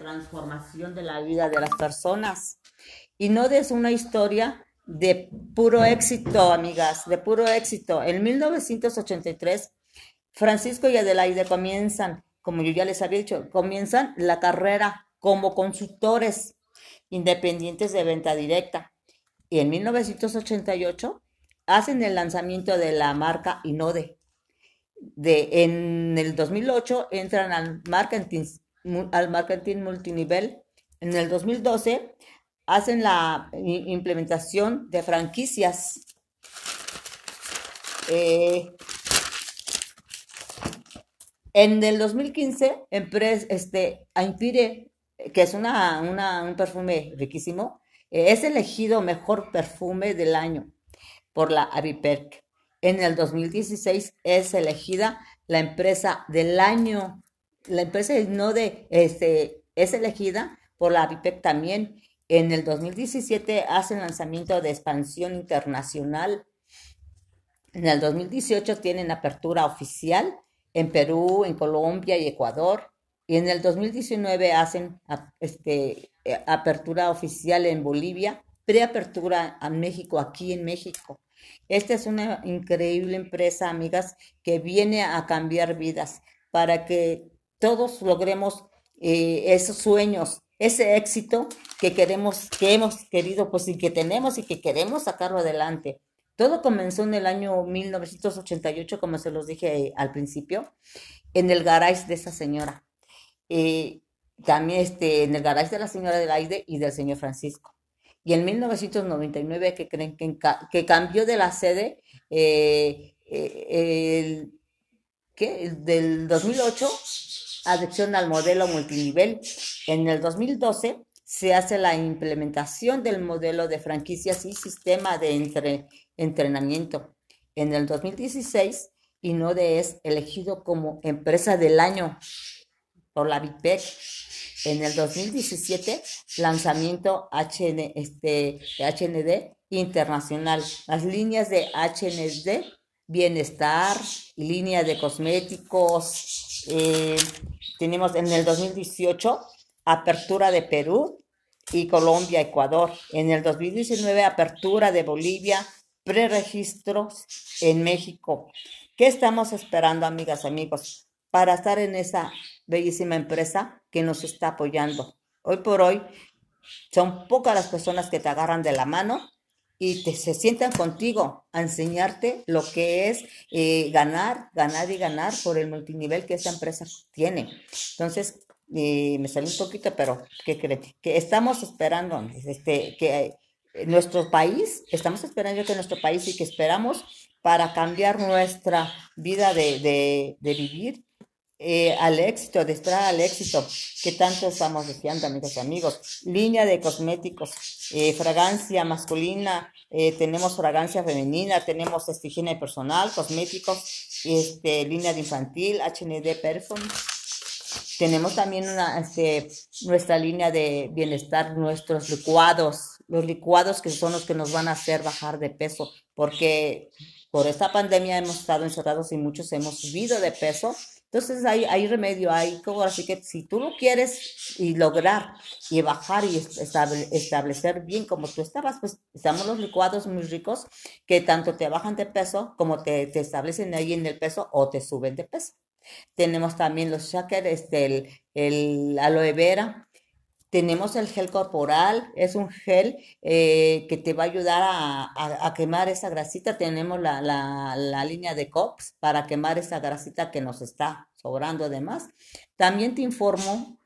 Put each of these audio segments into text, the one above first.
transformación de la vida de las personas. Y no es una historia de puro éxito, amigas, de puro éxito. En 1983, Francisco y Adelaide comienzan, como yo ya les había dicho, comienzan la carrera como consultores independientes de venta directa. Y en 1988 hacen el lanzamiento de la marca Inode. De, en el 2008 entran al marketing al marketing multinivel. En el 2012 hacen la implementación de franquicias. Eh, en el 2015, empresa, este, Empire, que es una, un perfume riquísimo, eh, es elegido mejor perfume del año por la Aviperc. En el 2016 es elegida la empresa del año la empresa no de, este, es elegida por la ABIPEC también. En el 2017 hacen lanzamiento de expansión internacional. En el 2018 tienen apertura oficial en Perú, en Colombia y Ecuador. Y en el 2019 hacen este, eh, apertura oficial en Bolivia, preapertura a México, aquí en México. Esta es una increíble empresa, amigas, que viene a cambiar vidas para que todos logremos eh, esos sueños, ese éxito que queremos, que hemos querido, pues y que tenemos y que queremos sacarlo adelante. Todo comenzó en el año 1988, como se los dije eh, al principio, en el garage de esa señora. Eh, también este, en el garage de la señora del aire y del señor Francisco. Y en 1999, que creen que, que cambió de la sede, el, ¿qué? del 2008 adopción al modelo multinivel. En el 2012 se hace la implementación del modelo de franquicias y sistema de entrenamiento. En el 2016, Inode es elegido como empresa del año por la BIPEC. En el 2017, lanzamiento HN, este, HND internacional. Las líneas de HND, bienestar, línea de cosméticos, eh, tenemos en el 2018 apertura de Perú y Colombia, Ecuador. En el 2019 apertura de Bolivia, preregistros en México. ¿Qué estamos esperando, amigas, amigos, para estar en esa bellísima empresa que nos está apoyando? Hoy por hoy son pocas las personas que te agarran de la mano y te, se sientan contigo a enseñarte lo que es eh, ganar, ganar y ganar por el multinivel que esta empresa tiene. Entonces, eh, me salió un poquito, pero ¿qué creen? Que estamos esperando este, que eh, nuestro país, estamos esperando que nuestro país y que esperamos para cambiar nuestra vida de, de vivir eh, al éxito, de estar al éxito que tanto estamos deseando, amigos y amigos. Línea de cosméticos, eh, fragancia masculina, eh, tenemos fragancia femenina, tenemos este, higiene personal, cosméticos, este, línea de infantil, HND Perfume. Tenemos también una, este, nuestra línea de bienestar, nuestros licuados, los licuados que son los que nos van a hacer bajar de peso, porque por esta pandemia hemos estado encerrados y muchos hemos subido de peso entonces hay, hay remedio, hay como así que si tú lo quieres y lograr y bajar y establecer bien como tú estabas, pues estamos los licuados muy ricos que tanto te bajan de peso como te, te establecen ahí en el peso o te suben de peso. Tenemos también los shaker, este, el, el aloe vera, tenemos el gel corporal, es un gel eh, que te va a ayudar a, quemar esa grasita. Tenemos la, la, línea de COPS para quemar esa grasita que nos está sobrando además. También te informo,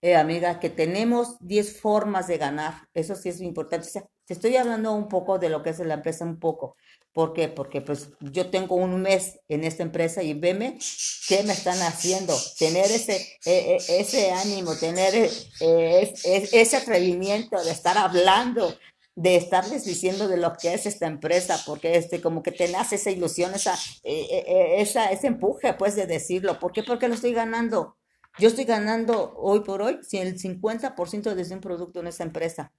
eh, amiga, que tenemos 10 formas de ganar. Eso sí es importante. te estoy hablando un poco de lo que es la empresa, un poco. ¿Por qué? Porque pues yo tengo un mes en esta empresa y veme qué me están haciendo. Tener ese, e, e, ese ánimo, tener e, ese atrevimiento de estar hablando, de estarles diciendo de lo que es esta empresa, porque este, como que te nace esa ilusión, esa, esa, ese empuje, pues, de decirlo. ¿Por qué? Porque lo estoy ganando. Yo estoy ganando hoy por hoy el 50% de un producto en esa empresa.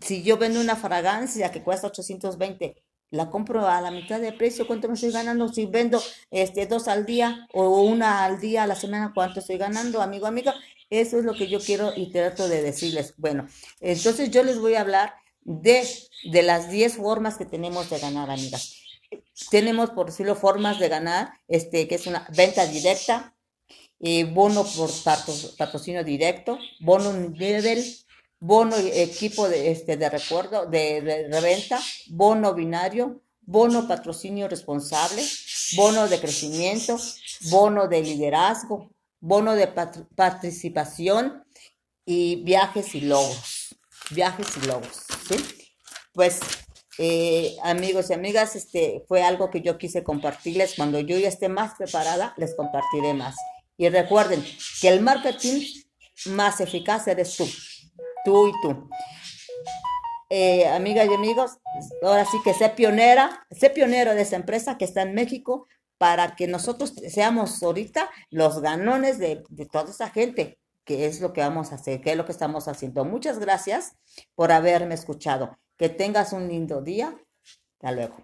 Si yo vendo una fragancia que cuesta 820 la compro a la mitad de precio, ¿cuánto me estoy ganando? Si vendo este, dos al día o una al día a la semana, ¿cuánto estoy ganando, amigo, amiga? Eso es lo que yo quiero y trato de decirles. Bueno, entonces yo les voy a hablar de, de las 10 formas que tenemos de ganar, amigas. Tenemos, por decirlo, formas de ganar, este, que es una venta directa, eh, bono por patrocinio directo, bono nivel, bono equipo de, este, de recuerdo, de, reventa, bono binario, bono patrocinio responsable, bono de crecimiento, bono de liderazgo, bono de participación y viajes y logos. Viajes y logos, ¿sí? Pues, eh, amigos y amigas, este fue algo que yo quise compartirles. Cuando yo ya esté más preparada, les compartiré más. Y recuerden que el marketing más eficaz eres tú, tú y tú. Eh, amigas y amigos, ahora sí que sé pionera, sé pionero de esa empresa que está en México para que nosotros seamos ahorita los ganones de, de toda esa gente, que es lo que vamos a hacer, que es lo que estamos haciendo. Muchas gracias por haberme escuchado. Que tengas un lindo día. Hasta luego.